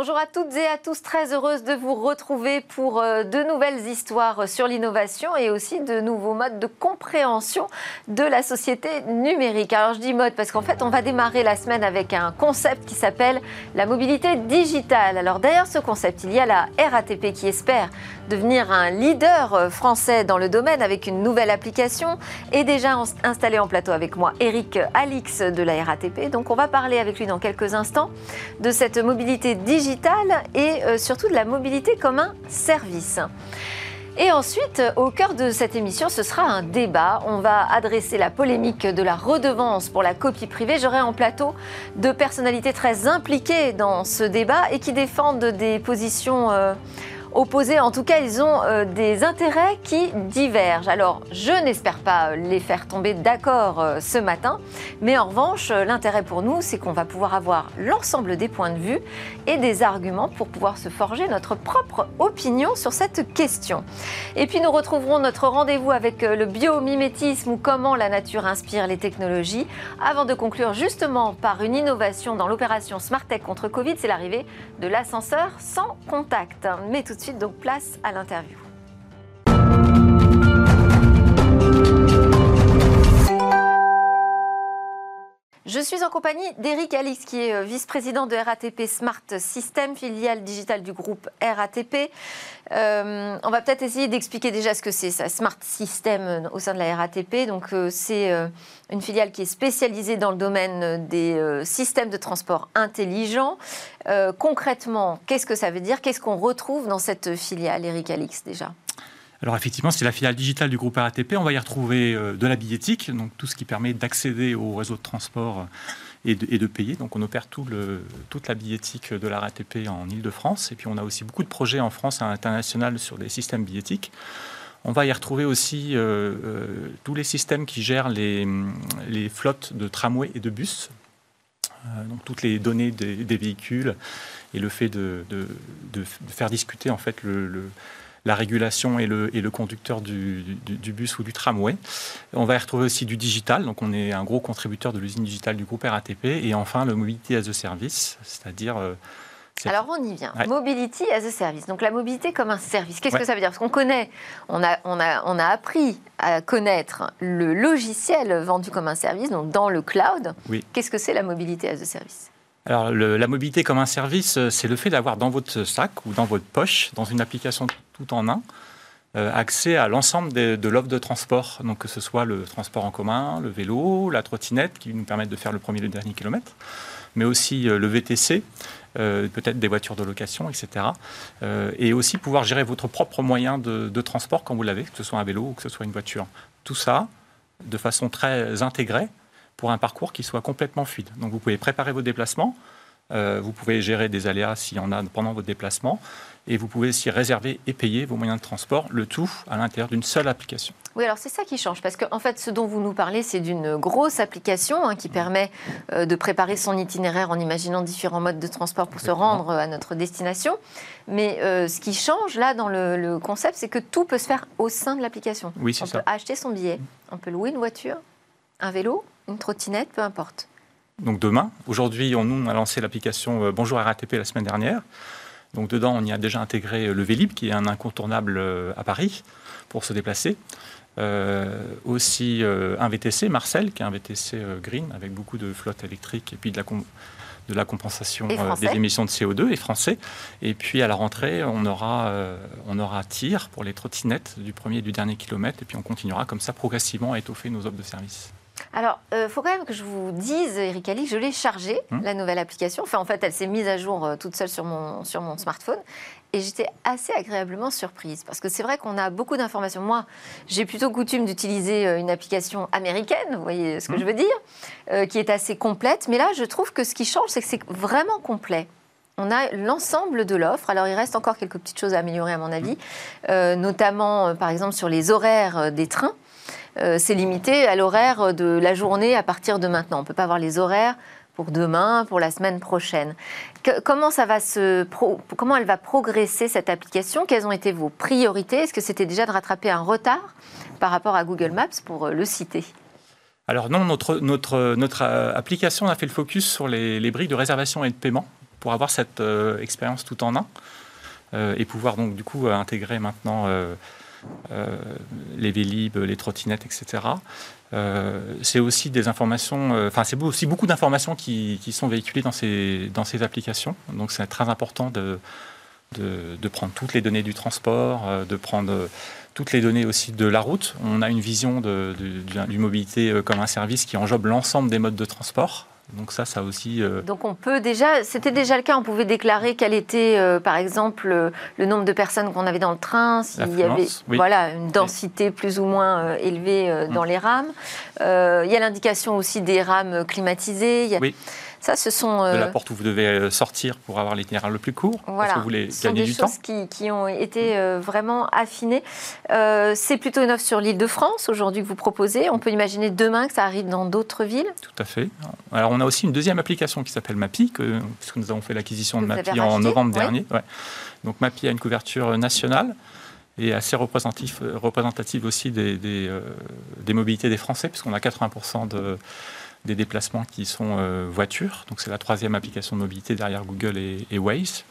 Bonjour à toutes et à tous, très heureuse de vous retrouver pour euh, de nouvelles histoires sur l'innovation et aussi de nouveaux modes de compréhension de la société numérique. Alors je dis mode parce qu'en fait on va démarrer la semaine avec un concept qui s'appelle la mobilité digitale. Alors derrière ce concept, il y a la RATP qui espère devenir un leader euh, français dans le domaine avec une nouvelle application et déjà installé en plateau avec moi Eric Alix de la RATP. Donc on va parler avec lui dans quelques instants de cette mobilité digitale et euh, surtout de la mobilité comme un service. Et ensuite, au cœur de cette émission, ce sera un débat. On va adresser la polémique de la redevance pour la copie privée. J'aurai en plateau deux personnalités très impliquées dans ce débat et qui défendent des positions euh, opposés. En tout cas, ils ont euh, des intérêts qui divergent. Alors, je n'espère pas les faire tomber d'accord euh, ce matin, mais en revanche, euh, l'intérêt pour nous, c'est qu'on va pouvoir avoir l'ensemble des points de vue et des arguments pour pouvoir se forger notre propre opinion sur cette question. Et puis, nous retrouverons notre rendez-vous avec le biomimétisme ou comment la nature inspire les technologies, avant de conclure justement par une innovation dans l'opération Smart Tech contre Covid, c'est l'arrivée de l'ascenseur sans contact. De suite, donc place à l'interview. Je suis en compagnie d'Eric Alix, qui est euh, vice-président de RATP Smart System, filiale digitale du groupe RATP. Euh, on va peut-être essayer d'expliquer déjà ce que c'est, ça, Smart System euh, au sein de la RATP. Donc, c'est une filiale qui est spécialisée dans le domaine des systèmes de transport intelligents. concrètement, qu'est-ce que ça veut dire? Qu'est-ce qu'on retrouve dans cette filiale, Eric Alix, déjà? Alors effectivement, c'est la filiale digitale du groupe RATP. On va y retrouver euh, de la billettique, donc tout ce qui permet d'accéder au réseau de transport et de, payer. Donc on opère toute la billettique de la RATP en Ile-de-France. Et puis on a aussi beaucoup de projets en France et à l'international sur des systèmes billettiques. On va y retrouver aussi euh, euh, tous les systèmes qui gèrent les, les, flottes de tramways et de bus. donc toutes les données des, véhicules et le fait de, faire discuter en fait le la régulation et le, et le conducteur du, bus ou du tramway. On va y retrouver aussi du digital, donc on est un gros contributeur de l'usine digitale du groupe RATP. Et enfin, le Mobility as a Service, c'est-à-dire... Euh, alors on y vient. Mobility as a service. Donc la mobilité comme un service. Qu'est-ce que ça veut dire? Parce qu'on connaît, on a, on, a, on a appris à connaître le logiciel vendu comme un service, donc dans le cloud. Qu'est-ce que c'est la mobilité as a service? Alors, la mobilité comme un service, euh, c'est le fait d'avoir dans votre sac ou dans votre poche, dans une application tout en un, euh, accès à l'ensemble de, l'offre de transport. Donc, que ce soit le transport en commun, le vélo, la trottinette, qui nous permettent de faire le premier et le dernier kilomètre, mais aussi euh, le VTC, peut-être des voitures de location, etc. et aussi pouvoir gérer votre propre moyen de, transport quand vous l'avez, que ce soit un vélo ou que ce soit une voiture. Tout ça de façon très intégrée pour un parcours qui soit complètement fluide. Donc vous pouvez préparer vos déplacements, euh, vous pouvez gérer des aléas s'il y en a pendant votre déplacement, et vous pouvez aussi réserver et payer vos moyens de transport, le tout à l'intérieur d'une seule application. Oui, alors c'est ça qui change, parce qu'en en fait, ce dont vous nous parlez, c'est d'une grosse application hein, qui permet euh, de préparer son itinéraire en imaginant différents modes de transport pour se rendre à notre destination. Mais euh, ce qui change là dans le, concept, c'est que tout peut se faire au sein de l'application. Oui, c'est ça. On peut acheter son billet, on peut louer une voiture, un vélo, une trottinette, peu importe. Donc demain, aujourd'hui, on, nous, a lancé l'application euh, Bonjour RATP la semaine dernière. Donc dedans, on y a déjà intégré euh, le Vélib, qui est un incontournable euh, à Paris pour se déplacer. aussi un VTC, Marcel, qui est un VTC green avec beaucoup de flotte électrique et puis de la, de la compensation des émissions de CO2 et français. Et puis à la rentrée, on aura, on aura tir pour les trottinettes du premier et du dernier kilomètre. Et puis on continuera comme ça progressivement à étoffer nos offres de services. Alors, il euh, faut quand même que je vous dise, Eric Ali, je l'ai chargée, hum. la nouvelle application. Enfin, en fait, elle s'est mise à jour euh, toute seule sur mon, sur mon smartphone. Et j'étais assez agréablement surprise parce que c'est vrai qu'on a beaucoup d'informations. Moi, j'ai plutôt coutume d'utiliser euh, une application américaine, vous voyez ce que hum. je veux dire, qui est assez complète. Mais là, je trouve que ce qui change, c'est que c'est vraiment complet. On a l'ensemble de l'offre. Alors, il reste encore quelques petites choses à améliorer, à mon avis, hum. notamment, par exemple, sur les horaires des trains. Euh, c'est limité à l'horaire de la journée à partir de maintenant. On ne peut pas avoir les horaires pour demain, pour la semaine prochaine. comment, ça va se comment elle va progresser cette application? Quelles ont été vos priorités? Est-ce que c'était déjà de rattraper un retard par rapport à Google Maps pour euh, le citer? Alors non, notre, notre, notre euh, application a fait le focus sur les, les briques de réservation et de paiement pour avoir cette expérience tout en un et pouvoir donc du coup intégrer maintenant les Vélib, les trottinettes, etc. c'est aussi des informations, enfin c'est aussi beaucoup d'informations qui, sont véhiculées dans ces, dans ces applications. Donc c'est très important de, de, prendre toutes les données du transport, euh, de prendre euh, toutes les données aussi de la route. On a une vision de, du mobilité euh, comme un service qui enjobe l'ensemble des modes de transport. Donc ça, ça aussi. Donc on peut déjà, c'était déjà le cas. On pouvait déclarer quel était, par exemple, le nombre de personnes qu'on avait dans le train, s'il y avait, voilà, une densité plus ou moins élevée dans mm. les rames. il y a l'indication aussi des rames climatisées. Il y a... Oui. Ça, ce sont de la euh, porte où vous devez euh, sortir pour avoir l'itinéraire le plus court. Voilà. Parce que vous voulez ce gagner sont des choses Qui, qui, ont été euh, vraiment affinées. c'est plutôt une offre sur l'île de France aujourd'hui que vous proposez. On peut imaginer demain que ça arrive dans d'autres villes. Tout à fait. Alors, on a aussi une deuxième application qui s'appelle Mapi, que, puisque nous avons fait l'acquisition de Mapi en novembre dernier. Ouais. Donc Mapi a une couverture nationale et assez représentative, représentative aussi des, des, des mobilités des Français, puisqu'on a 80% de des déplacements qui sont euh, voitures. Donc c'est la troisième application de mobilité derrière Google et, Waze.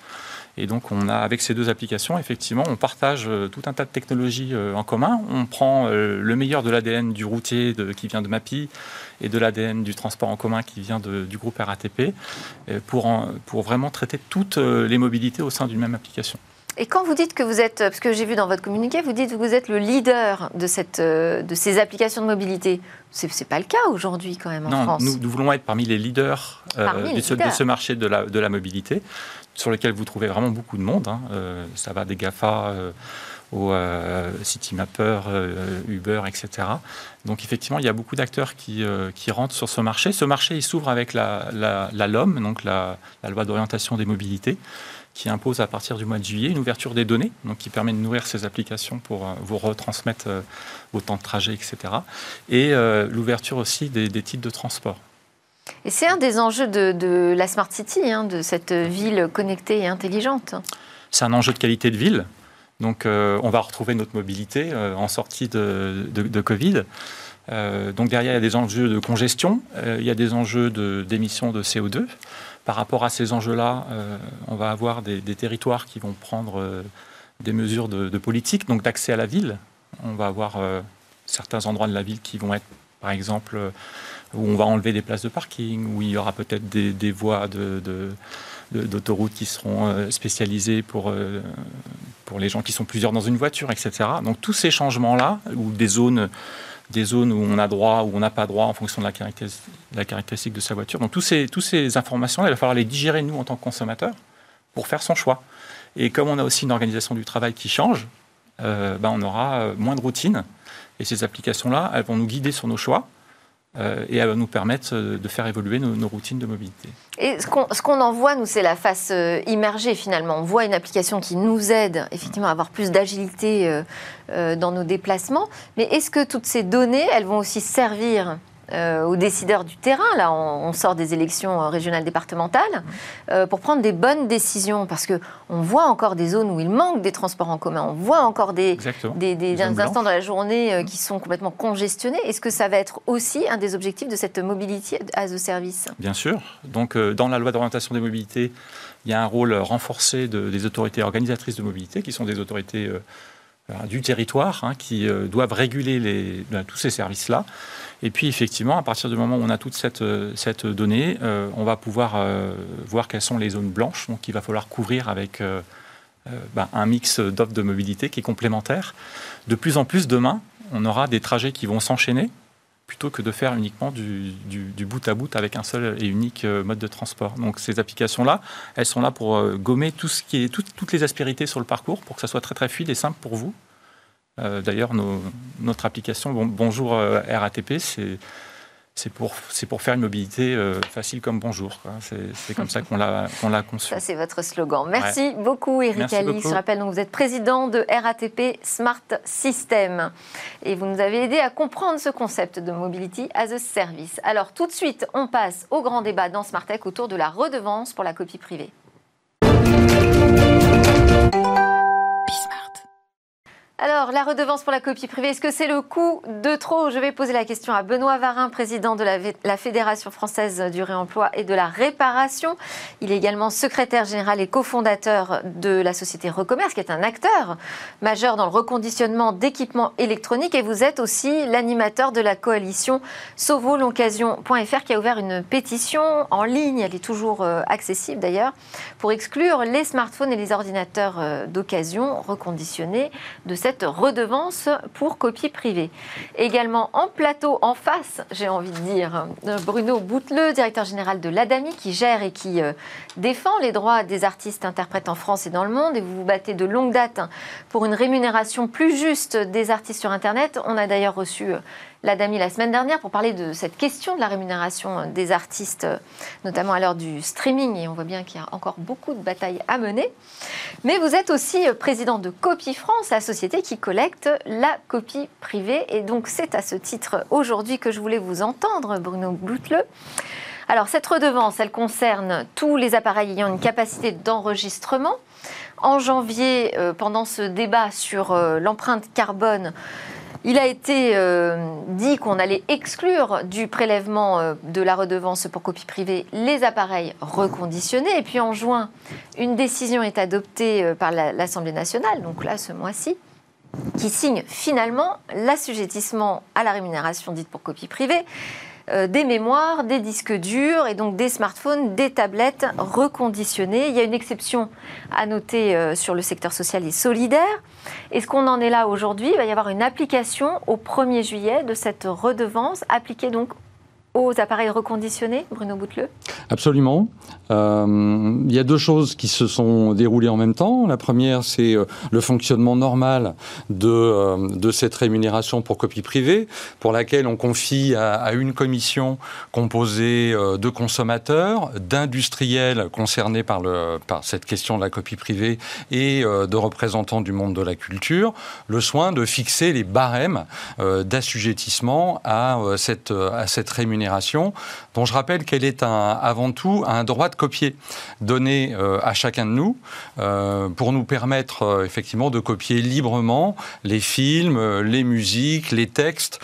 Et donc, on a, avec ces deux applications, effectivement, on partage euh, tout un tas de technologies euh, en commun. On prend le meilleur de l'ADN du routier qui vient de MAPI et de l'ADN du transport en commun qui vient du groupe RATP pour, pour vraiment traiter toutes les mobilités au sein d'une même application. Et quand vous dites que vous êtes, parce que j'ai vu dans votre communiqué, vous dites que vous êtes le leader de, cette, euh, de ces applications de mobilité. Ce n'est pas le cas aujourd'hui quand même en France. Nous, nous voulons être parmi les leaders, euh, de, ce, marché de la, de la, mobilité, sur lequel vous trouvez vraiment beaucoup de monde. Hein. Euh, ça va des GAFA aux CityMapper, Uber, etc. Donc effectivement, il y a beaucoup d'acteurs qui, qui, rentrent sur ce marché. Ce marché, il s'ouvre avec la, la, la, LOM, donc la, la loi d'orientation des mobilités qui impose à partir du mois de juillet une ouverture des données, donc qui permet de nourrir ces applications pour euh, vous retransmettre euh, vos temps de trajet, etc. Et euh, l'ouverture aussi des, titres de transport. Et c'est un des enjeux de, la Smart City, hein, de cette ville connectée et intelligente. C'est un enjeu de qualité de ville. Donc on va retrouver notre mobilité en sortie de, de Covid. donc derrière, il y a des enjeux de congestion, il y a des enjeux d'émissions de, CO2 par rapport à ces enjeux-là, euh, on va avoir des, territoires qui vont prendre euh, des mesures de, politique, donc d'accès à la ville. On va avoir euh, certains endroits de la ville qui vont être, par exemple, où on va enlever des places de parking, où il y aura peut-être des, voies d'autoroute qui seront spécialisées pour, pour les gens qui sont plusieurs dans une voiture, etc. Donc tous ces changements-là, ou des zones des zones où on a droit, où on n'a pas droit en fonction de la caractéristique, de sa voiture. Donc, toutes ces, informations-là, il va falloir les digérer, nous, en tant que consommateurs, pour faire son choix. Et comme on a aussi une organisation du travail qui change, euh, ben, on aura euh, moins de routine. Et ces applications-là, elles vont nous guider sur nos choix. Euh, et va nous permettre euh, de faire évoluer nos, routines de mobilité. Et ce qu'on en voit, nous, c'est la face euh, immergée finalement. On voit une application qui nous aide effectivement à avoir plus d'agilité dans nos déplacements. Mais est-ce que toutes ces données, elles vont aussi servir euh, aux décideurs du terrain, là on, sort des élections euh, régionales départementales, euh, pour prendre des bonnes décisions, parce qu'on voit encore des zones où il manque des transports en commun, on voit encore des, des, instants dans la journée qui sont complètement congestionnés. Est-ce que ça va être aussi un des objectifs de cette mobilité as a service? Bien sûr. Donc dans la loi d'orientation des mobilités, il y a un rôle renforcé des autorités organisatrices de mobilité, qui sont des autorités du territoire, hein, qui doivent réguler ben, tous ces services-là. Et puis effectivement, à partir du moment où on a toute cette, euh, donnée, euh, on va pouvoir euh, voir quelles sont les zones blanches, donc il va falloir couvrir avec ben, un mix d'offres de mobilité qui est complémentaire. De plus en plus, demain, on aura des trajets qui vont s'enchaîner plutôt que de faire uniquement du, bout à bout avec un seul et unique mode de transport. Donc ces applications-là, elles sont là pour gommer tout ce qui est, toutes les aspérités sur le parcours pour que ça soit très très fluide et simple pour vous euh, d'ailleurs, notre application Bonjour euh, RATP, c'est pour, pour faire une mobilité euh, facile comme bonjour. C'est comme ça qu'on l'a conçu. Ça, c'est votre slogan. Merci beaucoup, Eric Ali. Je rappelle, donc, vous êtes président de RATP Smart System. Et vous nous avez aidé à comprendre ce concept de Mobility as a Service. Alors, tout de suite, on passe au grand débat dans Smartech autour de la redevance pour la copie privée. Alors, la redevance pour la copie privée, est-ce que c'est le coût de trop Je vais poser la question à Benoît Varin, président de la, Fédération française du réemploi et de la réparation. Il est également secrétaire général et cofondateur de la société Recommerce, qui est un acteur majeur dans le reconditionnement d'équipements électroniques. Et vous êtes aussi l'animateur de la coalition Sauvo-l'occasion.fr qui a ouvert une pétition en ligne, elle est toujours euh, accessible d'ailleurs, pour exclure les smartphones et les ordinateurs euh, d'occasion reconditionnés de cette cette redevance pour copie privée. Également en plateau, en face, j'ai envie de dire, Bruno Bouteleux, directeur général de l'ADAMI, qui gère et qui euh, défend les droits des artistes interprètes en France et dans le monde. Et vous vous battez de longue date pour une rémunération plus juste des artistes sur Internet. On a d'ailleurs reçu euh, l'ADAMI la semaine dernière pour parler de cette question de la rémunération des artistes, notamment à l'heure du streaming. Et on voit bien qu'il y a encore beaucoup de batailles à mener. Mais vous êtes aussi président de Copie France, la société qui collecte la copie privée. Et donc c'est à ce titre aujourd'hui que je voulais vous entendre, Bruno Boutleux. Alors cette redevance, elle concerne tous les appareils ayant une capacité d'enregistrement. En janvier, euh, pendant ce débat sur euh, l'empreinte carbone, il a été euh, dit qu'on allait exclure du prélèvement euh, de la redevance pour copie privée les appareils reconditionnés. Et puis en juin, une décision est adoptée euh, par l'Assemblée nationale, donc là ce mois-ci, qui signe finalement l'assujettissement à la rémunération dite pour copie privée des mémoires, des disques durs et donc des smartphones, des tablettes reconditionnées. Il y a une exception à noter sur le secteur social et solidaire. Est-ce qu'on en est là aujourd'hui Il va y avoir une application au 1er juillet de cette redevance appliquée donc aux appareils reconditionnés, Bruno Bouteleux Absolument. Euh, il y a deux choses qui se sont déroulées en même temps. La première, c'est euh, le fonctionnement normal de, euh, de cette rémunération pour copie privée, pour laquelle on confie à, une commission composée de consommateurs, d'industriels concernés par, le, par cette question de la copie privée et de représentants du monde de la culture, le soin de fixer les barèmes d'assujettissement à, cette, à cette rémunération dont je rappelle qu'elle est avant tout un droit de copier donné euh, à chacun de nous euh, pour nous permettre euh, effectivement de copier librement les films, les musiques, les textes,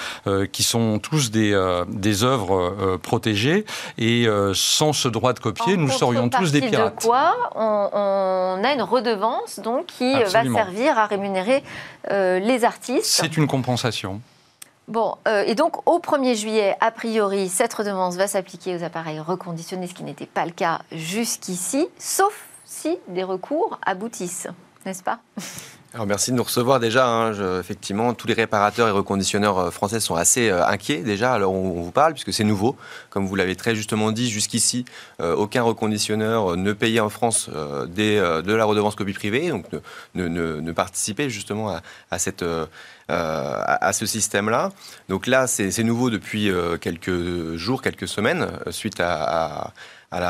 qui sont tous des, des œuvres protégées. Et sans ce droit de copier, nous serions tous des pirates. de quoi on, a une redevance donc qui va servir à rémunérer les artistes C'est une compensation. Bon, euh, et donc au 1er juillet, a priori, cette redevance va s'appliquer aux appareils reconditionnés, ce qui n'était pas le cas jusqu'ici, sauf si des recours aboutissent, n'est-ce pas? Alors merci de nous recevoir déjà. Hein. effectivement, tous les réparateurs et reconditionneurs euh, français sont assez euh, inquiets déjà alors on, vous parle, puisque c'est nouveau. Comme vous l'avez très justement dit, jusqu'ici, aucun reconditionneur ne payait en France des, de la redevance copie privée, donc ne, ne, ne participait justement à, à cette euh, à, ce système-là. Donc là, c'est nouveau depuis euh, quelques jours, quelques semaines, euh, suite à,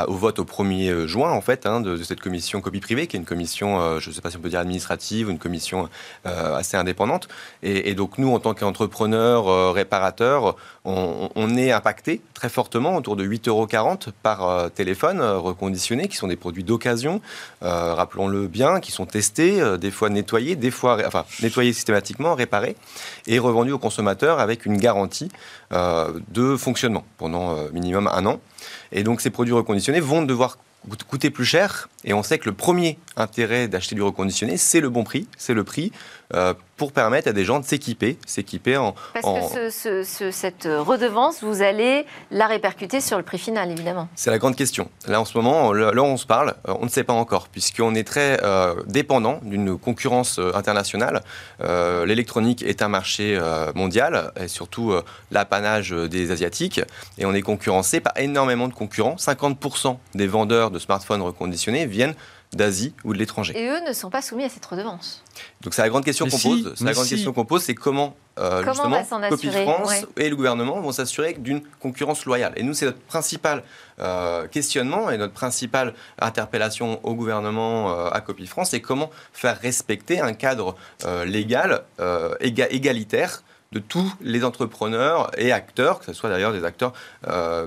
au vote au 1er juin, en fait, hein, de, cette commission copie privée, qui est une commission, je ne sais pas si on peut dire administrative, une commission assez indépendante. Et, donc, nous, en tant qu'entrepreneurs, réparateurs, on, est impacté très fortement, autour de 8,40 euros par téléphone reconditionné, qui sont des produits d'occasion, rappelons-le bien, qui sont testés, des fois nettoyés, des fois, enfin, nettoyés systématiquement, réparés et revendu aux consommateurs avec une garantie euh, de fonctionnement pendant euh, minimum un an. Et donc ces produits reconditionnés vont devoir coûter plus cher. Et on sait que le premier intérêt d'acheter du reconditionné, c'est le bon prix, c'est le prix euh, pour permettre à des gens de s'équiper, s'équiper en... Parce que cette redevance, vous allez la répercuter sur le prix final, évidemment. C'est la grande question. Là, en ce moment, là où on se parle, euh, on ne sait pas encore, puisqu'on est très euh, dépendant d'une concurrence internationale. L'électronique est un marché mondial, et surtout l'apanage des Asiatiques, et on est concurrencé par énormément de concurrents. 50% des vendeurs de smartphones reconditionnés viennent d'Asie ou de l'étranger. Et eux ne sont pas soumis à cette redevance. Donc c'est la grande question qu'on pose. la grande question qu'on pose, c'est comment, euh, justement Copie France et le gouvernement vont s'assurer d'une concurrence loyale. Et nous, c'est notre principal euh, questionnement et notre principale interpellation au gouvernement euh, à Copie France, c'est comment faire respecter un cadre légal égalitaire de tous les entrepreneurs et acteurs, que ce soit d'ailleurs des acteurs,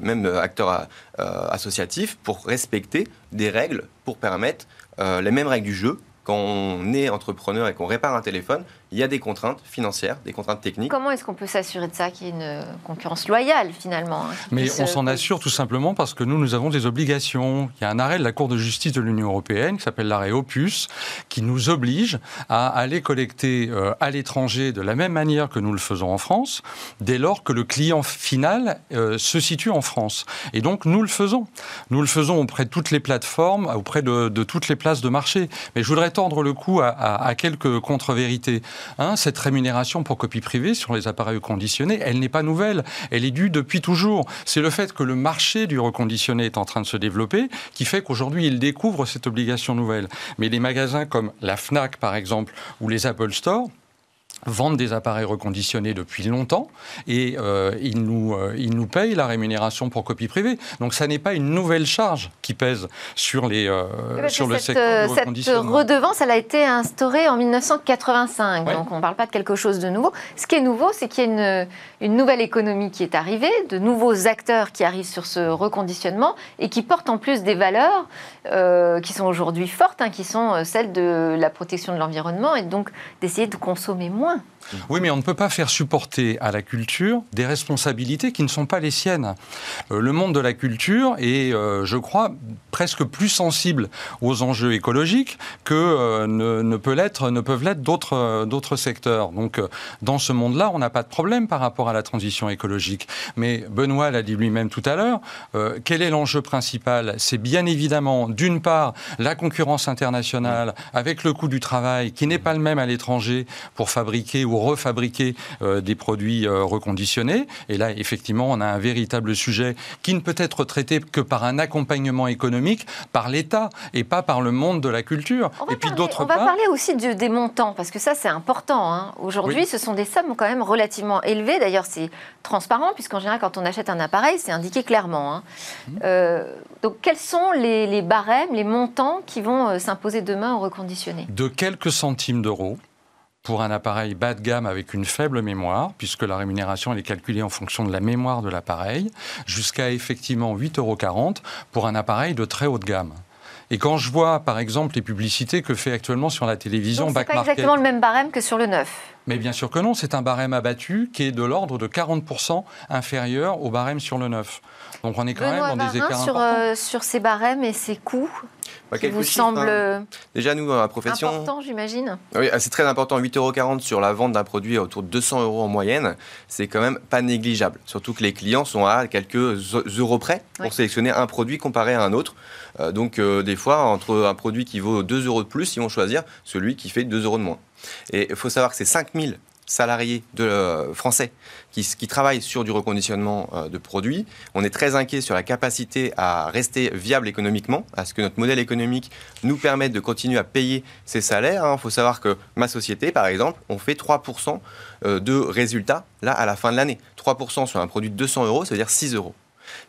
même acteurs associatifs, pour respecter des règles pour permettre les mêmes règles du jeu quand on est entrepreneur et qu'on répare un téléphone il y a des contraintes financières, des contraintes techniques. Comment est-ce qu'on peut s'assurer de ça, qu'il y ait une concurrence loyale finalement hein, Mais on s'en assure tout simplement parce que nous, nous avons des obligations. Il y a un arrêt de la Cour de justice de l'Union européenne qui s'appelle l'arrêt Opus, qui nous oblige à aller collecter à l'étranger de la même manière que nous le faisons en France, dès lors que le client final se situe en France. Et donc nous le faisons. Nous le faisons auprès de toutes les plateformes, auprès de, toutes les places de marché. Mais je voudrais tordre le cou à, quelques contre-vérités. Hein, cette rémunération pour copie privée sur les appareils reconditionnés, elle n'est pas nouvelle. Elle est due depuis toujours. C'est le fait que le marché du reconditionné est en train de se développer qui fait qu'aujourd'hui, il découvre cette obligation nouvelle. Mais les magasins comme la FNAC, par exemple, ou les Apple Store, vendent des appareils reconditionnés depuis longtemps et euh, ils, nous, euh, ils nous payent la rémunération pour copie privée. Donc ça n'est pas une nouvelle charge qui pèse sur, les, euh, sur le secteur du Cette redevance, elle a été instaurée en 1985, donc on ne parle pas de quelque chose de nouveau. Ce qui est nouveau, c'est qu'il y a une, une, nouvelle économie qui est arrivée, de nouveaux acteurs qui arrivent sur ce reconditionnement et qui portent en plus des valeurs qui sont aujourd'hui fortes, hein, qui sont celles de la protection de l'environnement et donc d'essayer de consommer moins loin. Oui, mais on ne peut pas faire supporter à la culture des responsabilités qui ne sont pas les siennes. Euh, le monde de la culture est, euh, je crois, presque plus sensible aux enjeux écologiques que euh, ne, peut l'être, ne peuvent l'être d'autres, d'autres secteurs. Donc, dans ce monde-là, on n'a pas de problème par rapport à la transition écologique. Mais Benoît l'a dit lui-même tout à l'heure, quel est l'enjeu principal? C'est bien évidemment, d'une part, la concurrence internationale avec le coût du travail qui n'est pas le même à l'étranger pour fabriquer ou refabriquer euh, des produits euh, reconditionnés. Et là, effectivement, on a un véritable sujet qui ne peut être traité que par un accompagnement économique par l'État et pas par le monde de la culture. et puis d'autre part, on va parler aussi des montants parce que ça c'est important. Hein. Aujourd'hui, ce sont des sommes quand même relativement élevées. D'ailleurs, c'est transparent puisqu'en général, quand on achète un appareil, c'est indiqué clairement. Hein. Mmh. Euh, donc, quels sont les, les, barèmes, les montants qui vont s'imposer demain au reconditionné De quelques centimes d'euros pour un appareil bas de gamme avec une faible mémoire, puisque la rémunération elle est calculée en fonction de la mémoire de l'appareil, jusqu'à effectivement 8,40 euros pour un appareil de très haute gamme. Et quand je vois, par exemple, les publicités que fait actuellement sur la télévision, c'est pas exactement le même barème que sur le neuf. Mais bien sûr que non, c'est un barème abattu qui est de l'ordre de 40% inférieur au barème sur le neuf. Donc on est quand même dans des écarts sur, euh, sur ces barèmes et ces coûts bah, qui vous semble hein. Déjà, nous, la profession... Important, j'imagine Oui, c'est très important. 8,40 euros sur la vente d'un produit autour de 200 euros en moyenne, c'est quand même pas négligeable. Surtout que les clients sont à quelques euros près pour sélectionner un produit comparé à un autre. Euh, donc, euh, des fois, entre un produit qui vaut 2 euros de plus, ils vont choisir celui qui fait 2 euros de moins. Et il faut savoir que c'est 5000 salariés de, euh, français qui, travaillent sur du reconditionnement euh, de produits. On est très inquiet sur la capacité à rester viable économiquement, à ce que notre modèle économique nous permette de continuer à payer ces salaires. Il hein. faut savoir que ma société, par exemple, on fait 3% euh, de résultats là à la fin de l'année. 3% sur un produit de 200 euros, ça veut dire 6 euros.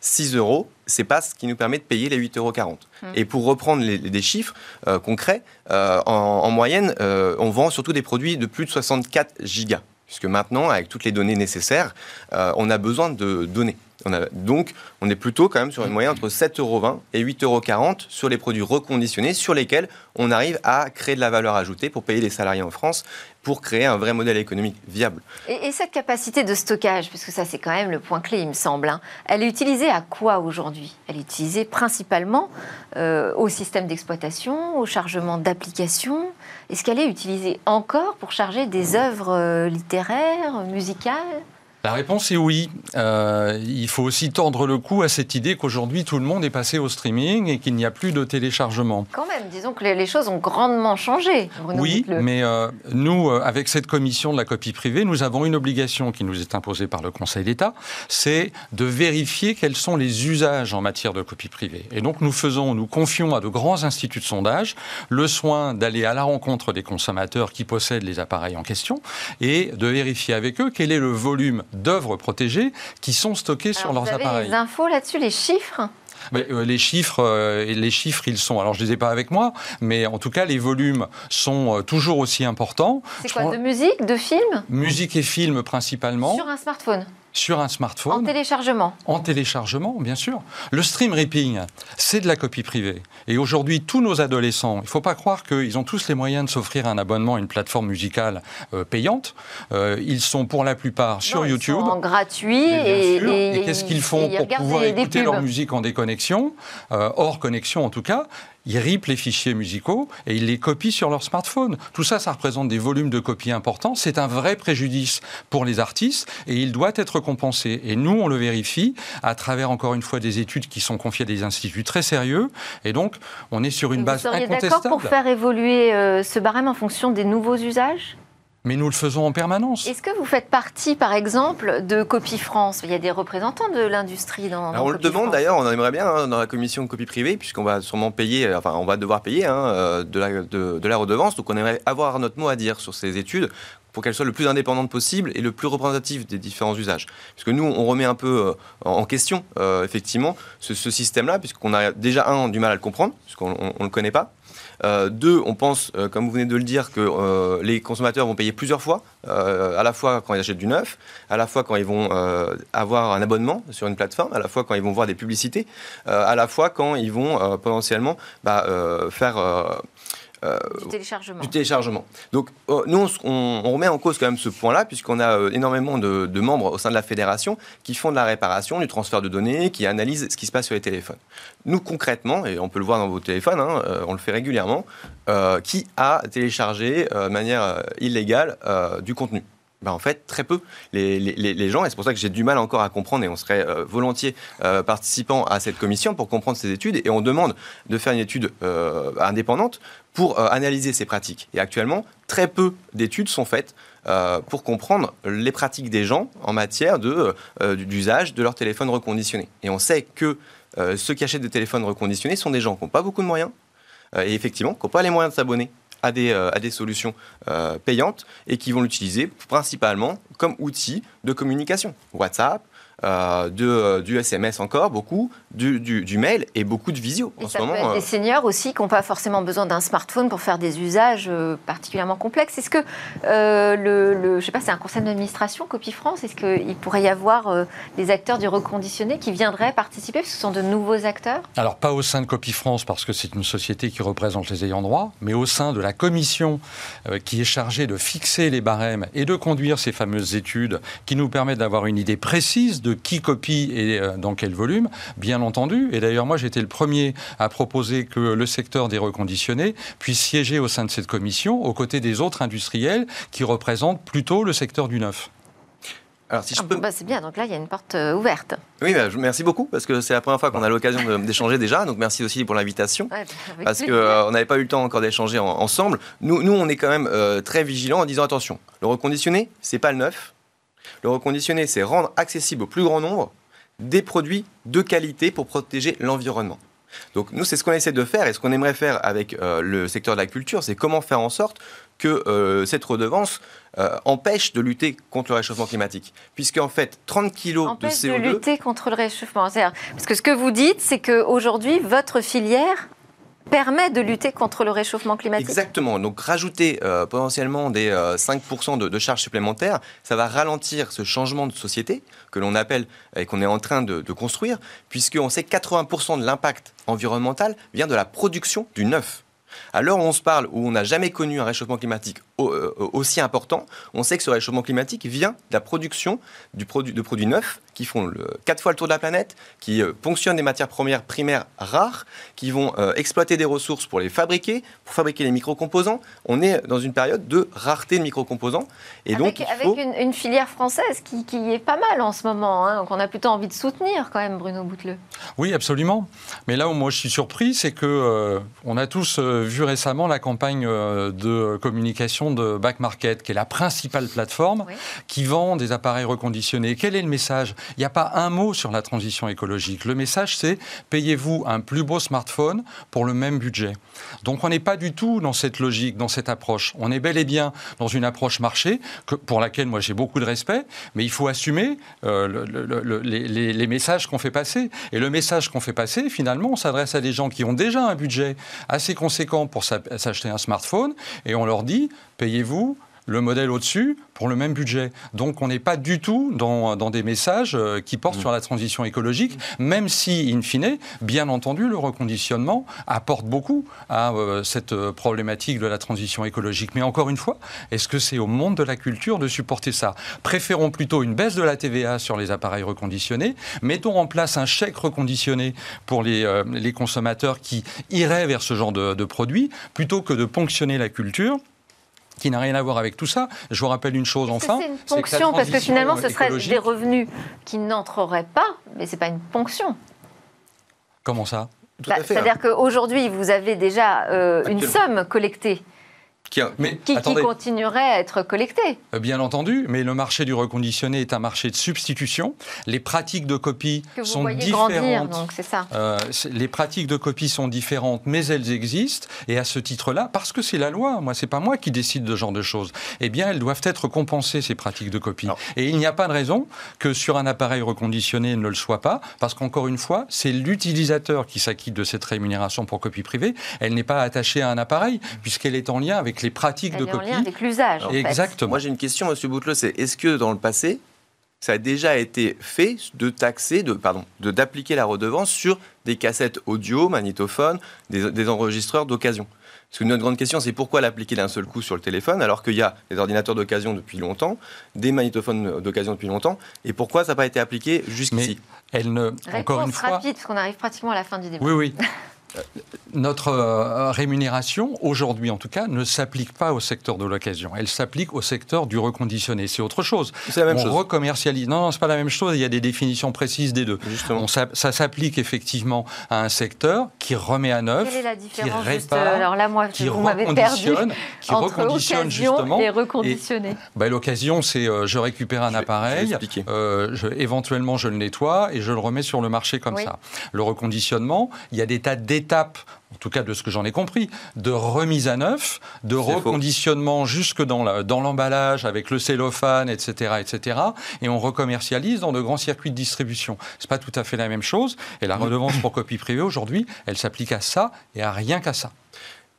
6 euros, c'est pas ce qui nous permet de payer les 8,40 euros. Mmh. Et pour reprendre les, des chiffres euh, concrets, euh, en, moyenne, euh, on vend surtout des produits de plus de 64 gigas. Puisque maintenant, avec toutes les données nécessaires, on a besoin de données. On donc, on est plutôt quand même sur une moyenne entre 7,20 euros et 8,40 euros sur les produits reconditionnés sur lesquels on arrive à créer de la valeur ajoutée pour payer les salariés en France pour créer un vrai modèle économique viable. Et, cette capacité de stockage, puisque ça c'est quand même le point clé, il me semble, hein, elle est utilisée à quoi aujourd'hui? Elle est utilisée principalement euh, au système d'exploitation, au chargement d'applications? Est-ce qu'elle est utilisée encore pour charger des œuvres euh, littéraires, musicales? La réponse est oui. Euh, il faut aussi tendre le cou à cette idée qu'aujourd'hui tout le monde est passé au streaming et qu'il n'y a plus de téléchargement. Quand même, disons que les choses ont grandement changé. oui, mais euh, nous, euh, avec cette commission de la copie privée, nous avons une obligation qui nous est imposée par le Conseil d'État, c'est de vérifier quels sont les usages en matière de copie privée. Et donc nous faisons, nous confions à de grands instituts de sondage le soin d'aller à la rencontre des consommateurs qui possèdent les appareils en question et de vérifier avec eux quel est le volume d'œuvres protégées qui sont stockées sur leurs vous avez appareils. Les infos là-dessus, les chiffres? Euh, les chiffres, euh, les chiffres, ils sont. Alors, je les ai pas avec moi, mais en tout cas, les volumes sont euh, toujours aussi importants. C'est quoi, de musique, de films? Musique et films principalement. Sur un smartphone sur un smartphone. En téléchargement En téléchargement, bien sûr. Le stream ripping, c'est de la copie privée. Et aujourd'hui, tous nos adolescents, il ne faut pas croire qu'ils ont tous les moyens de s'offrir un abonnement à une plateforme musicale euh, payante. Euh, ils sont pour la plupart sur Non, ils YouTube. sont en gratuit Et, et, sûr. et- Et qu'est-ce qu'ils font ils pour pouvoir écouter leur musique en déconnexion, euh, hors connexion en tout cas? Ils ripent les fichiers musicaux et ils les copient sur leur smartphone. Tout ça, ça représente des volumes de copies importants. C'est un vrai préjudice pour les artistes et il doit être compensé. Et nous, on le vérifie à travers, encore une fois, des études qui sont confiées à des instituts très sérieux. Et donc, on est sur une Vous base seriez d'accord pour faire évoluer euh, ce barème en fonction des nouveaux usages? Mais nous le faisons en permanence. Est-ce que vous faites partie, par exemple, de Copie France? Il y a des représentants de l'industrie dans, Alors, dans on le demande d'ailleurs, on en aimerait bien hein, dans la commission de copie privée, puisqu'on va sûrement payer, euh, enfin on va devoir payer hein, euh, de, la, de, de la redevance, donc on aimerait avoir notre mot à dire sur ces études pour qu'elles soient le plus indépendantes possible et le plus représentatives des différents usages. Parce que nous, on remet un peu euh, en question, euh, effectivement, ce, ce système-là, puisqu'on a déjà, un, du mal à le comprendre, puisqu'on ne le connaît pas. Euh, deux, on pense, euh, comme vous venez de le dire, que euh, les consommateurs vont payer plusieurs fois, à la fois quand ils achètent du neuf, à la fois quand ils vont avoir un abonnement sur une plateforme, à la fois quand ils vont voir des publicités, à la fois quand ils vont potentiellement bah, faire euh, Du téléchargement. du téléchargement. Donc euh, nous, on, remet en cause quand même ce point-là, puisqu'on a euh, énormément de, de membres au sein de la fédération qui font de la réparation, du transfert de données, qui analysent ce qui se passe sur les téléphones. Nous, concrètement, et on peut le voir dans vos téléphones, hein, on le fait régulièrement, qui a téléchargé de manière illégale du contenu ben, en fait, très peu. Les, les- gens, et c'est pour ça que j'ai du mal encore à comprendre, et on serait euh, volontiers euh, participants à cette commission pour comprendre ces études, et on demande de faire une étude euh, indépendante pour euh, analyser ces pratiques. Et actuellement, très peu d'études sont faites pour comprendre les pratiques des gens en matière de, d'usage de leur téléphone reconditionné. Et on sait que ceux qui achètent des téléphones reconditionnés sont des gens qui n'ont pas beaucoup de moyens, et effectivement, qui n'ont pas les moyens de s'abonner à des, euh, à des solutions euh, payantes et qui vont l'utiliser principalement comme outil de communication. WhatsApp, euh, de, euh, du SMS encore, beaucoup, du, du- du mail et beaucoup de visio. Et en ce ça peut moment, être euh, des seniors aussi qui n'ont pas forcément besoin d'un smartphone pour faire des usages particulièrement complexes. Est-ce que euh, le, le- je sais pas, c'est un conseil d'administration Copie France Est-ce qu'il pourrait y avoir euh, des acteurs du reconditionné qui viendraient participer parce que ce sont de nouveaux acteurs? Alors, pas au sein de Copie France, parce que c'est une société qui représente les ayants droit, mais au sein de la commission euh, qui est chargée de fixer les barèmes et de conduire ces fameuses études qui nous permettent d'avoir une idée précise de qui copie et euh, dans quel volume, bien entendu. Et d'ailleurs, moi, j'étais le premier à proposer que le secteur des reconditionnés puisse siéger au sein de cette commission aux côtés des autres industriels qui représentent plutôt le secteur du neuf. alors, si je Ah, peux bah, C'est bien, donc là il y a une porte euh, ouverte. Oui, bah, je- merci beaucoup parce que c'est la première fois qu'on a l'occasion de- d'échanger déjà. Donc merci aussi pour l'invitation. Ouais, avec Parce qu'on n'avait pas eu le temps encore d'échanger en- ensemble. Nous, nous, on est quand même euh, très vigilants en disant attention, le reconditionné, c'est pas le neuf. Le reconditionné, c'est rendre accessible au plus grand nombre des produits de qualité pour protéger l'environnement. Donc nous, c'est ce qu'on essaie de faire et ce qu'on aimerait faire avec euh, le secteur de la culture, c'est comment faire en sorte que euh, cette redevance euh, empêche de lutter contre le réchauffement climatique. Puisqu'en fait, 30 kilos de empêche de, CO2... lutter contre le réchauffement. Parce que ce que vous dites, c'est qu'aujourd'hui, votre filière permet de lutter contre le réchauffement climatique. Exactement. Donc rajouter euh, potentiellement des euh, 5% de, de charges supplémentaires, ça va ralentir ce changement de société que l'on appelle et qu'on est en train de, de construire, puisqu'on sait que 80% de l'impact environnemental vient de la production du neuf. À l'heure où on se parle, où on n'a jamais connu un réchauffement climatique euh, aussi important, on sait que ce réchauffement climatique vient de la production du produit, de produits neufs qui font le, quatre fois le tour de la planète, qui euh, ponctionnent des matières premières primaires rares, qui vont euh, exploiter des ressources pour les fabriquer, pour fabriquer les micro-composants. On est dans une période de rareté de micro-composants. Et donc, avec il avec faut... une, une filière française qui, qui est pas mal en ce moment, hein, donc on a plutôt envie de soutenir quand même Bruno Bouteleux. Oui, absolument. Mais là où moi je suis surpris, c'est que euh, on a tous euh, vu récemment la campagne euh, de communication de Back Market, qui est la principale plateforme Oui. qui vend des appareils reconditionnés. Quel est le message? Il n'y a pas un mot sur la transition écologique. Le message, c'est payez-vous un plus beau smartphone pour le même budget. Donc on n'est pas du tout dans cette logique, dans cette approche. On est bel et bien dans une approche marché que, pour laquelle moi j'ai beaucoup de respect, mais il faut assumer euh, le- le- le- les, les- les messages qu'on fait passer. Et le message qu'on fait passer, finalement, on s'adresse à des gens qui ont déjà un budget assez conséquent pour s'a- s'acheter un smartphone, et on leur dit, payez-vous le modèle au-dessus pour le même budget. Donc on n'est pas du tout dans, dans des messages euh, qui portent mmh. sur la transition écologique, même si, in fine, bien entendu, le reconditionnement apporte beaucoup à euh, cette euh, problématique de la transition écologique. Mais encore une fois, est-ce que c'est au monde de la culture de supporter ça? Préférons plutôt une baisse de la TVA sur les appareils reconditionnés. Mettons en place un chèque reconditionné pour les, les consommateurs qui iraient vers ce genre de, de produits, plutôt que de ponctionner la culture qui n'a rien à voir avec tout ça. Je vous rappelle une chose enfin. C'est une ponction parce que finalement ce serait des revenus qui n'entreraient pas, mais c'est pas une ponction. Comment ça? Bah, C'est-à-dire hein. qu'aujourd'hui vous avez déjà euh, une somme collectée qui, continuerait à être collecté. Euh, bien entendu, mais le marché du reconditionné est un marché de substitution. Les pratiques de copie sont différentes. donc c'est ça. Euh, les pratiques de copie sont différentes, mais elles existent. Et à ce titre-là, parce que c'est la loi, moi, c'est pas moi qui décide de ce genre de choses. Eh bien, elles doivent être compensées ces pratiques de copie. Et il n'y a pas de raison que sur un appareil reconditionné, elles ne le soit pas, parce qu'encore une fois, c'est l'utilisateur qui s'acquitte de cette rémunération pour copie privée. Elle n'est pas attachée à un appareil, puisqu'elle est en lien avec les pratiques de copie. En lien avec l'usage. Exactement. Moi, j'ai une question, Monsieur Boutelot, c'est est-ce que dans le passé, ça a déjà été fait de taxer, de, pardon, de d'appliquer la redevance sur des cassettes audio, magnétophones, des, enregistreurs d'occasion? Parce que notre grande question, c'est pourquoi l'appliquer d'un seul coup sur le téléphone, alors qu'il y a des ordinateurs d'occasion depuis longtemps, des magnétophones d'occasion depuis longtemps, et pourquoi ça n'a pas été appliqué jusqu'ici? Elle ne, encore une fois, rapide, parce qu'on arrive pratiquement à la fin du débat. Oui, oui. notre euh, rémunération, aujourd'hui en tout cas, ne s'applique pas au secteur de l'occasion. Elle s'applique au secteur du reconditionné. C'est autre chose. C'est la même on chose. recommercialise. Non, non c'est pas la même chose. Il y a des définitions précises des deux. Justement. ça, s'applique effectivement à un secteur qui remet à neuf, Quelle est la différence qui répare, Alors là, moi, qui vous reconditionne, qui reconditionne justement. Et reconditionner. Bah, l'occasion, c'est euh, je récupère un appareil, euh, je, éventuellement je le nettoie et je le remets sur le marché comme ça. Le reconditionnement, il y a des tas d'étapes en tout cas de ce que j'en ai compris, de remise à neuf, de reconditionnement jusque dans l'emballage avec le cellophane, etc., etc. Et on recommercialise dans de grands circuits de distribution. C'est pas tout à fait la même chose. Et la redevance pour copie privée aujourd'hui, elle s'applique à ça et à rien qu'à ça.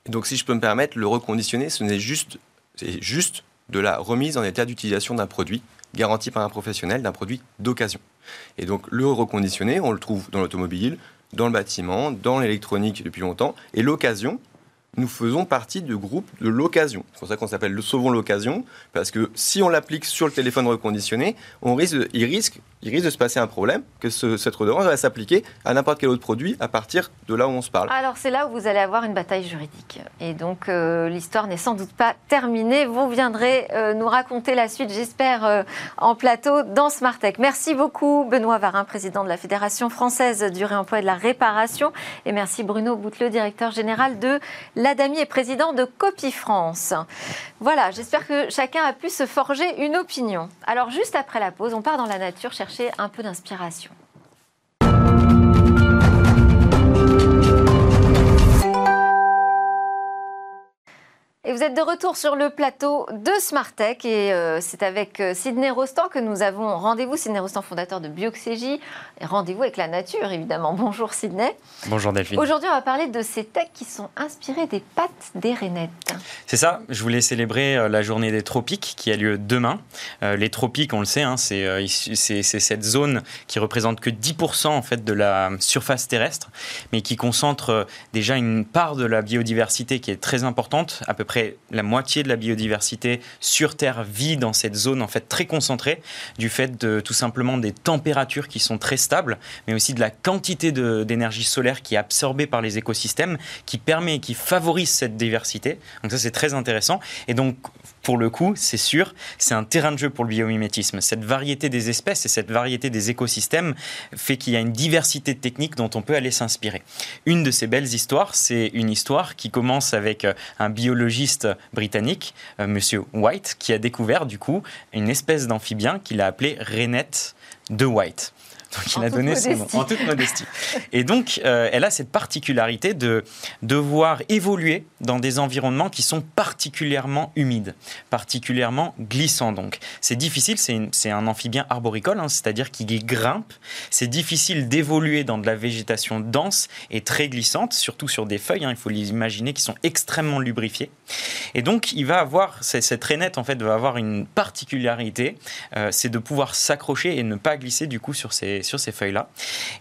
donc, si je peux me permettre, le reconditionner, ce n'est juste, c'est juste de la remise en état d'utilisation d'un produit garanti par un professionnel, d'un produit d'occasion. Et donc, le reconditionné, on le trouve dans l'automobile, dans le bâtiment, dans l'électronique depuis longtemps. Et l'occasion, nous faisons partie du groupe de l'occasion. C'est pour ça qu'on s'appelle le Sauvons l'occasion, parce que si on l'applique sur le téléphone reconditionné, on risque, il, risque, il risque de se passer un problème, que cette redevance va s'appliquer à n'importe quel autre produit à partir de là où on se parle. Alors c'est là où vous allez avoir une bataille juridique. Et donc euh, l'histoire n'est sans doute pas terminée. Vous viendrez euh, nous raconter la suite, j'espère, euh, en plateau dans Smartech. Merci beaucoup Benoît Varin, président de la Fédération française du réemploi et de la réparation. Et merci Bruno Bouteleux, directeur général de Ladami est président de Copie France. Voilà, j'espère que chacun a pu se forger une opinion. Alors juste après la pause, on part dans la nature chercher un peu d'inspiration. Et vous êtes de retour sur le plateau de Smartech et euh, c'est avec euh, Sidney Rostand que nous avons rendez-vous. Sidney Rostand, fondateur de Bioxégie, et rendez-vous avec la nature évidemment. Bonjour Sidney. Bonjour Delphine. Aujourd'hui, on va parler de ces techs qui sont inspirés des pattes des rainettes. C'est ça, je voulais célébrer euh, la journée des tropiques qui a lieu demain. les tropiques, on le sait, hein, c'est cette zone qui représente que 10% en fait de la surface terrestre, mais qui concentre déjà une part de la biodiversité qui est très importante, à peu près la moitié de la biodiversité sur Terre vit dans cette zone en fait très concentrée du fait de tout simplement des températures qui sont très stables, mais aussi de la quantité d'énergie solaire qui est absorbée par les écosystèmes, qui permet et qui favorise cette diversité. Donc ça c'est très intéressant. Et donc pour le coup, c'est sûr, c'est un terrain de jeu pour le biomimétisme. Cette variété des espèces et cette variété des écosystèmes fait qu'il y a une diversité de techniques dont on peut aller s'inspirer. Une de ces belles histoires, c'est une histoire qui commence avec euh, un biologiste britannique, euh, Monsieur White, qui a découvert du coup une espèce d'amphibien qu'il a appelé rainette de White. Donc il a donné son nom en toute modestie. Et donc euh, elle a cette particularité de devoir évoluer dans des environnements qui sont particulièrement humides, particulièrement glissants. Donc c'est difficile, c'est un amphibien arboricole, hein, c'est-à-dire qu'il grimpe. C'est difficile d'évoluer dans de la végétation dense et très glissante, surtout sur des feuilles. Hein, il faut les imaginer qui sont extrêmement lubrifiées. Et donc il va avoir cette rainette en fait va avoir une particularité, euh, c'est de pouvoir s'accrocher et ne pas glisser du coup sur ces sur ces feuilles là.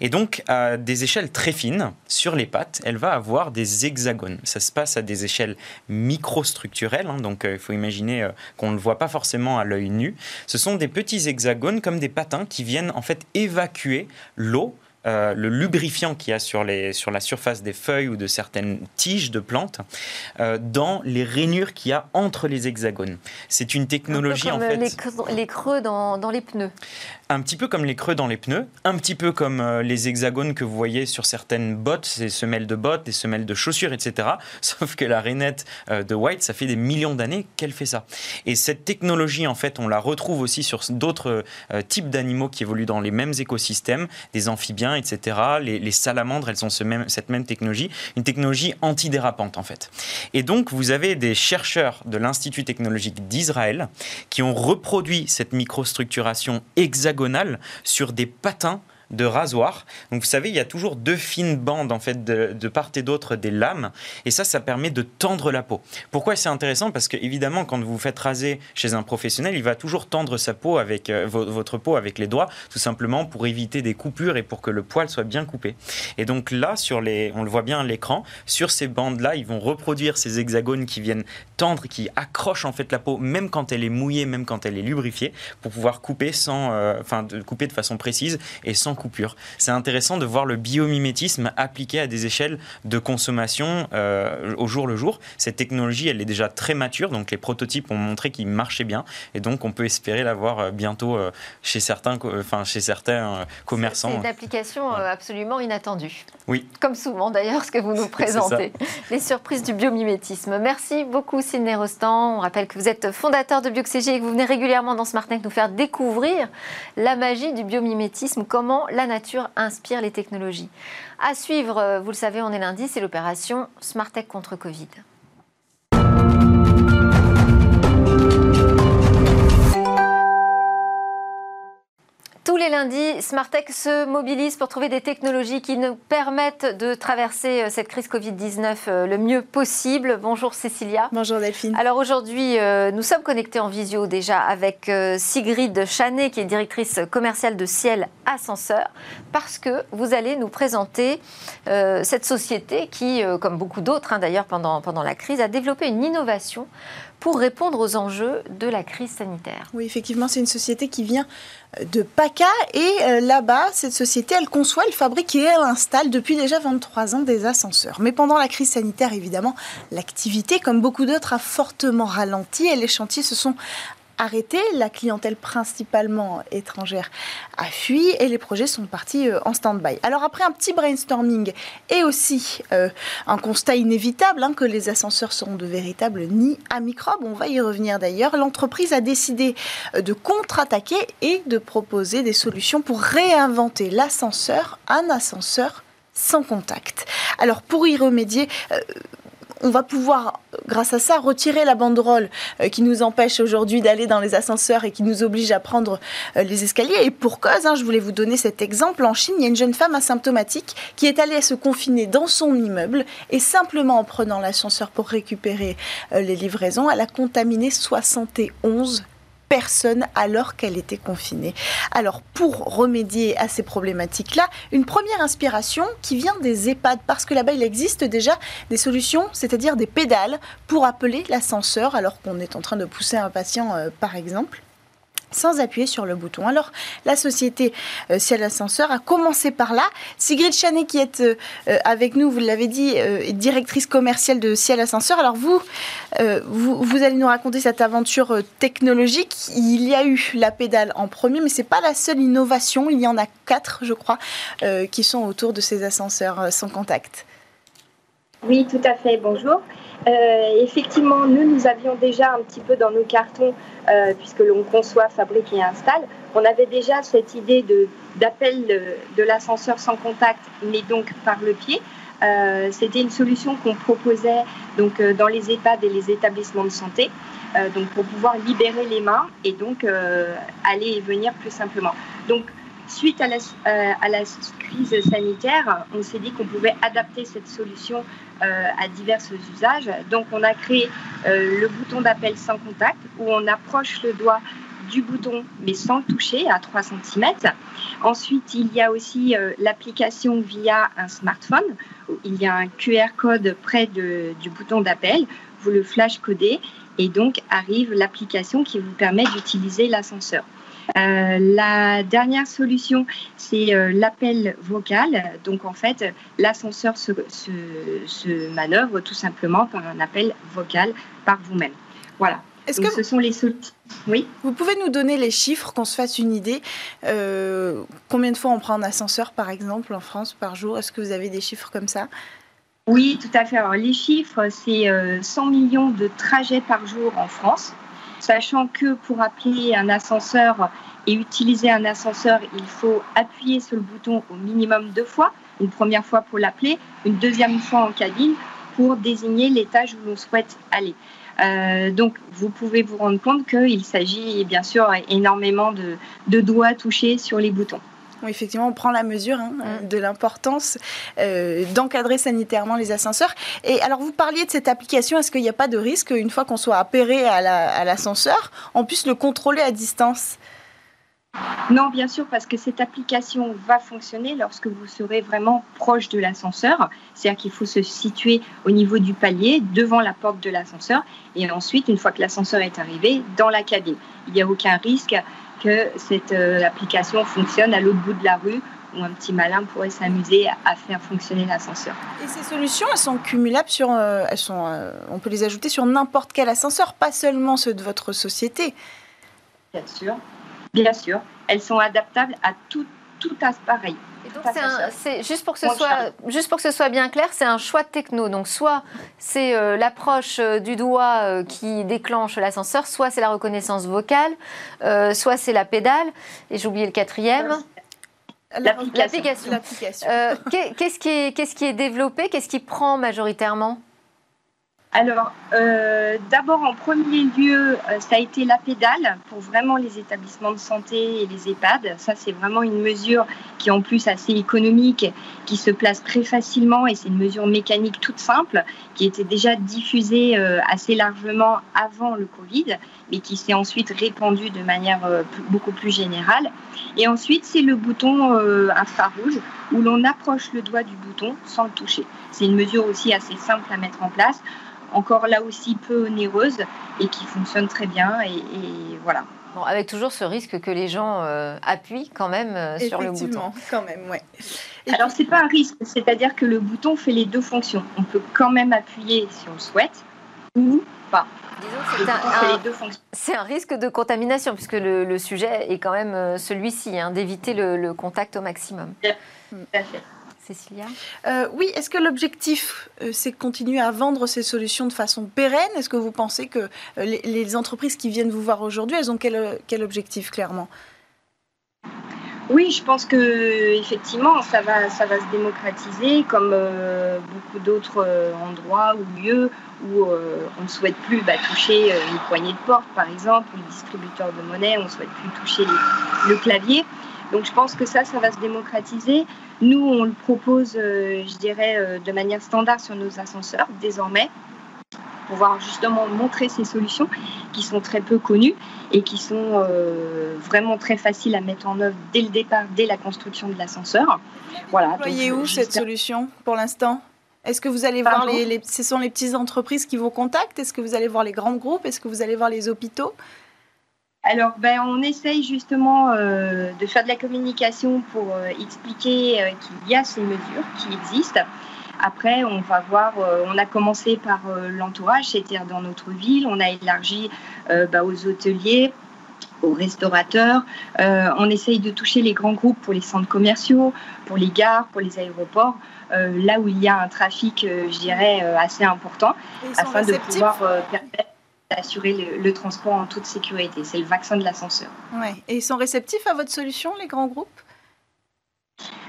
Et donc à des échelles très fines sur les pattes, elle va avoir des hexagones. Ça se passe à des échelles microstructurelles, hein, donc euh, il faut imaginer euh, qu'on ne le voit pas forcément à l'œil nu. Ce sont des petits hexagones comme des patins qui viennent en fait évacuer l'eau euh, le lubrifiant qu'il y a sur, les, sur la surface des feuilles ou de certaines tiges de plantes euh, dans les rainures qu'il y a entre les hexagones. C'est une technologie en fait. Les creux, les creux dans, dans, les pneus un petit peu comme les creux dans les pneus, un petit peu comme euh, les hexagones que vous voyez sur certaines bottes, ces semelles de bottes, des semelles de chaussures, etc. Sauf que la rainette euh, de White, ça fait des millions d'années qu'elle fait ça. Et cette technologie, en fait, on la retrouve aussi sur d'autres euh, types d'animaux qui évoluent dans les mêmes écosystèmes, des amphibiens, etc. Les, salamandres, elles ont ce cette même technologie, une technologie antidérapante, en fait. Et donc, vous avez des chercheurs de l'Institut technologique d'Israël qui ont reproduit cette microstructuration hexagonale sur des patins de rasoir. Donc vous savez, il y a toujours deux fines bandes en fait de, part et d'autre des lames, et ça, ça permet de tendre la peau. Pourquoi c'est intéressant? Parce que évidemment, quand vous faites raser chez un professionnel, il va toujours tendre sa peau avec euh, votre peau avec les doigts, tout simplement pour éviter des coupures et pour que le poil soit bien coupé. Et donc là, sur les, on le voit bien à l'écran, sur ces bandes-là, ils vont reproduire ces hexagones qui viennent tendre, qui accrochent en fait la peau, même quand elle est mouillée, même quand elle est lubrifiée, pour pouvoir couper sans, euh, enfin, de couper de façon précise et sans coupure. C'est intéressant de voir le biomimétisme appliqué à des échelles de consommation euh, au jour le jour. Cette technologie, elle est déjà très mature, donc les prototypes ont montré qu'ils marchaient bien, et donc on peut espérer l'avoir euh, bientôt euh, chez certains, enfin chez certains commerçants. C'est une application absolument inattendue. Oui. Comme souvent d'ailleurs, ce que vous nous présentez. Les surprises du biomimétisme. Merci beaucoup Sidney Rostand. On rappelle que vous êtes fondateur de BioXCG et que vous venez régulièrement dans SmartNet nous faire découvrir la magie du biomimétisme, comment la nature inspire les technologies. À suivre, euh, vous le savez, on est lundi, c'est l'opération Smart Tech contre Covid. Les lundis, Smartech se mobilise pour trouver des technologies qui nous permettent de traverser euh, cette crise Covid-19 euh, le mieux possible. Bonjour Cécilia. Bonjour Delphine. Alors aujourd'hui, euh, nous sommes connectés en visio déjà avec Sigrid Chanet, qui est directrice commerciale de Ciel Ascenseur, parce que vous allez nous présenter cette société qui, comme beaucoup d'autres hein, d'ailleurs pendant, pendant la crise, a développé une innovation pour répondre aux enjeux de la crise sanitaire. Oui, effectivement, c'est une société qui vient euh, de PACA et euh, là-bas, cette société, elle conçoit, elle fabrique et elle installe depuis déjà 23 ans des ascenseurs. Mais pendant la crise sanitaire, évidemment, l'activité, comme beaucoup d'autres, a fortement ralenti et les chantiers se sont arrêté, la clientèle principalement étrangère a fui et les projets sont partis euh, en stand-by. Alors après un petit brainstorming et aussi euh, un constat inévitable hein, que les ascenseurs seront de véritables nids à microbes, on va y revenir d'ailleurs, l'entreprise a décidé euh, de contre-attaquer et de proposer des solutions pour réinventer l'ascenseur, un ascenseur sans contact. Alors pour y remédier, on va pouvoir, grâce à ça, retirer la banderole euh, qui nous empêche aujourd'hui d'aller dans les ascenseurs et qui nous oblige à prendre euh, les escaliers. Et pour cause, hein, je voulais vous donner cet exemple. En Chine, il y a une jeune femme asymptomatique qui est allée se confiner dans son immeuble et simplement en prenant l'ascenseur pour récupérer euh, les livraisons, elle a contaminé 71 personne alors qu'elle était confinée. Alors pour remédier à ces problématiques-là, une première inspiration qui vient des EHPAD, parce que là-bas il existe déjà des solutions, c'est-à-dire des pédales pour appeler l'ascenseur alors qu'on est en train de pousser un patient euh, par exemple sans appuyer sur le bouton. Alors, la société euh, Ciel Ascenseur a commencé par là. Sigrid Chanet, qui est euh, euh, avec nous, vous l'avez dit, directrice commerciale de Ciel Ascenseur. Alors, vous, vous, vous, allez nous raconter cette aventure technologique. Il y a eu la pédale en premier, mais ce n'est pas la seule innovation. Il y en a quatre, je crois, qui sont autour de ces ascenseurs sans contact. Oui, tout à fait. Bonjour. Euh, effectivement, nous, nous avions déjà un petit peu dans nos cartons, euh, puisque l'on conçoit, fabrique et installe, on avait déjà cette idée d'appel de, l'ascenseur sans contact, mais donc par le pied. Euh, c'était une solution qu'on proposait donc dans les EHPAD et les établissements de santé, donc pour pouvoir libérer les mains et donc aller et venir plus simplement. Donc Suite à la, à la, crise sanitaire, on s'est dit qu'on pouvait adapter cette solution euh, à divers usages. Donc on a créé euh, le bouton d'appel sans contact où on approche le doigt du bouton mais sans le toucher à 3 cm. Ensuite, il y a aussi euh, l'application via un smartphone. il y a un QR code près du bouton d'appel. Vous le flash codez et donc arrive l'application qui vous permet d'utiliser l'ascenseur. Euh, la dernière solution, c'est euh, l'appel vocal. Donc en fait, l'ascenseur se, se, manœuvre tout simplement par un appel vocal par vous-même. Voilà. Est-ce que ce sont les solutions Oui. Vous pouvez nous donner les chiffres, qu'on se fasse une idée. Euh, combien de fois on prend un ascenseur, par exemple, en France par jour? Est-ce que vous avez des chiffres comme ça? Oui, tout à fait. Alors, les chiffres, c'est 100 millions de trajets par jour en France sachant que pour appeler un ascenseur et utiliser un ascenseur, il faut appuyer sur le bouton au minimum deux fois, une première fois pour l'appeler, une deuxième fois en cabine pour désigner l'étage où l'on souhaite aller. Euh, donc, vous pouvez vous rendre compte qu'il s'agit bien sûr énormément de doigts touchés sur les boutons. Oui, effectivement, on prend la mesure hein, mm. de l'importance euh, d'encadrer sanitairement les ascenseurs. Et alors, vous parliez de cette application. Est-ce qu'il n'y a pas de risque, une fois qu'on soit appairé à l'ascenseur, on puisse le contrôler à distance? Non, bien sûr, parce que cette application va fonctionner lorsque vous serez vraiment proche de l'ascenseur. C'est-à-dire qu'il faut se situer au niveau du palier, devant la porte de l'ascenseur, et ensuite, une fois que l'ascenseur est arrivé, dans la cabine. Il n'y a aucun risque que cette euh, application fonctionne à l'autre bout de la rue où un petit malin pourrait s'amuser à faire fonctionner l'ascenseur. Et ces solutions, elles sont cumulables sur, euh, elles sont, euh, on peut les ajouter sur n'importe quel ascenseur, pas seulement ceux de votre société. Bien sûr, bien sûr, elles sont adaptables à tout, tout appareil c'est juste pour que ce soit juste pour que ce soit bien clair, c'est un choix de techno. Donc soit c'est euh, l'approche euh, du doigt euh, qui déclenche l'ascenseur, soit c'est la reconnaissance vocale, soit c'est la pédale. Et j'ai oublié le quatrième. L'application. Qu'est-ce qui, qui, est développé Qu'est-ce qui prend majoritairement? Alors, euh, d'abord, en premier lieu, euh, ça a été la pédale pour vraiment les établissements de santé et les EHPAD. Ça, c'est vraiment une mesure qui est en plus assez économique, qui se place très facilement et c'est une mesure mécanique toute simple qui était déjà diffusée euh, assez largement avant le Covid, mais qui s'est ensuite répandue de manière beaucoup plus générale. Et ensuite, c'est le bouton infrarouge où l'on approche le doigt du bouton sans le toucher. C'est une mesure aussi assez simple à mettre en place encore là aussi peu onéreuse et qui fonctionne très bien. Et, voilà. Bon, avec toujours ce risque que les gens euh, appuient quand même euh, sur le bouton. quand même, ouais. Alors, c'est pas un risque, c'est-à-dire que le bouton fait les deux fonctions. On peut quand même appuyer si on le souhaite ou pas. c'est un, risque de contamination, puisque le, sujet est quand même euh, celui-ci, hein, d'éviter le, le, contact au maximum. Tout à fait. Cécilia euh, Oui, est-ce que l'objectif, euh, c'est de continuer à vendre ces solutions de façon pérenne? Est-ce que vous pensez que euh, les, entreprises qui viennent vous voir aujourd'hui, elles ont quel, quel objectif clairement? Oui, je pense que effectivement, ça va, ça va se démocratiser comme beaucoup d'autres endroits ou lieux où on ne souhaite plus bah, toucher une poignée de porte, par exemple, ou le distributeur de monnaie, on ne souhaite plus toucher le clavier. Donc je pense que ça, ça va se démocratiser. Nous, on le propose, euh, je dirais, euh, de manière standard sur nos ascenseurs désormais pour pouvoir justement montrer ces solutions qui sont très peu connues et qui sont euh, vraiment très faciles à mettre en œuvre dès le départ, dès la construction de l'ascenseur. Voilà. Voyez où cette solution pour l'instant? Est-ce que vous allez voir les, les, ce sont les petites entreprises qui vous contactent? Est-ce que vous allez voir les grands groupes? Est-ce que vous allez voir les hôpitaux? Alors, ben, on essaye justement euh, de faire de la communication pour euh, expliquer euh, qu'il y a ces mesures qui existent. Après, on va voir, on a commencé par l'entourage, c'est-à-dire dans notre ville, on a élargi ben, aux hôteliers, aux restaurateurs. on essaye de toucher les grands groupes pour les centres commerciaux, pour les gares, pour les aéroports, là où il y a un trafic, je dirais, assez important, afin de pouvoir permettre d'assurer le, transport en toute sécurité. C'est le vaccin de l'ascenseur. Ouais. Et ils sont réceptifs à votre solution, les grands groupes?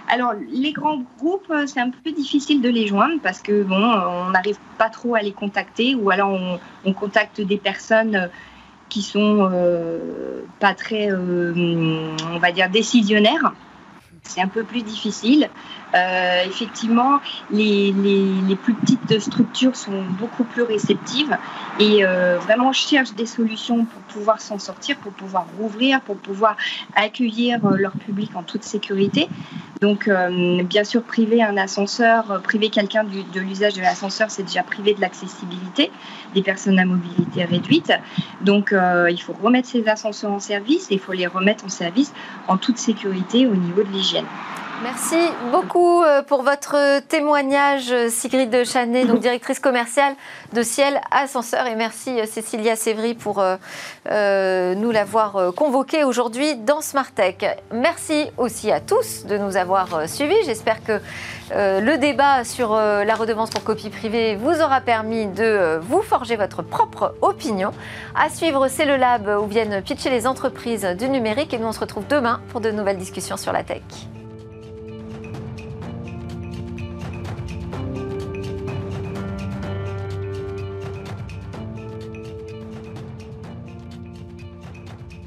Alors, les grands groupes, euh, c'est un peu difficile de les joindre parce que bon, on n'arrive pas trop à les contacter ou alors on, contacte des personnes euh, qui sont euh, pas très, on va dire, décisionnaires c'est un peu plus difficile. Euh, effectivement, les, plus petites structures sont beaucoup plus réceptives et euh, vraiment cherchent des solutions pour pouvoir s'en sortir, pour pouvoir rouvrir, pour pouvoir accueillir euh, leur public en toute sécurité. Donc, bien sûr, priver un ascenseur, priver quelqu'un de l'usage de l'ascenseur, c'est déjà priver de l'accessibilité des personnes à mobilité réduite. Donc, il faut remettre ces ascenseurs en service et il faut les remettre en service en toute sécurité au niveau de l'hygiène. Merci beaucoup euh, pour votre témoignage, Sigrid Chanet, donc directrice commerciale de Ciel Ascenseur. Et merci euh, Cécilia Sévry pour euh, nous l'avoir convoqué aujourd'hui dans Smart Tech. Merci aussi à tous de nous avoir suivis. J'espère que le débat sur la redevance pour copie privée vous aura permis de vous forger votre propre opinion. À suivre, c'est le Lab où viennent pitcher les entreprises du numérique. Et nous, on se retrouve demain pour de nouvelles discussions sur la tech.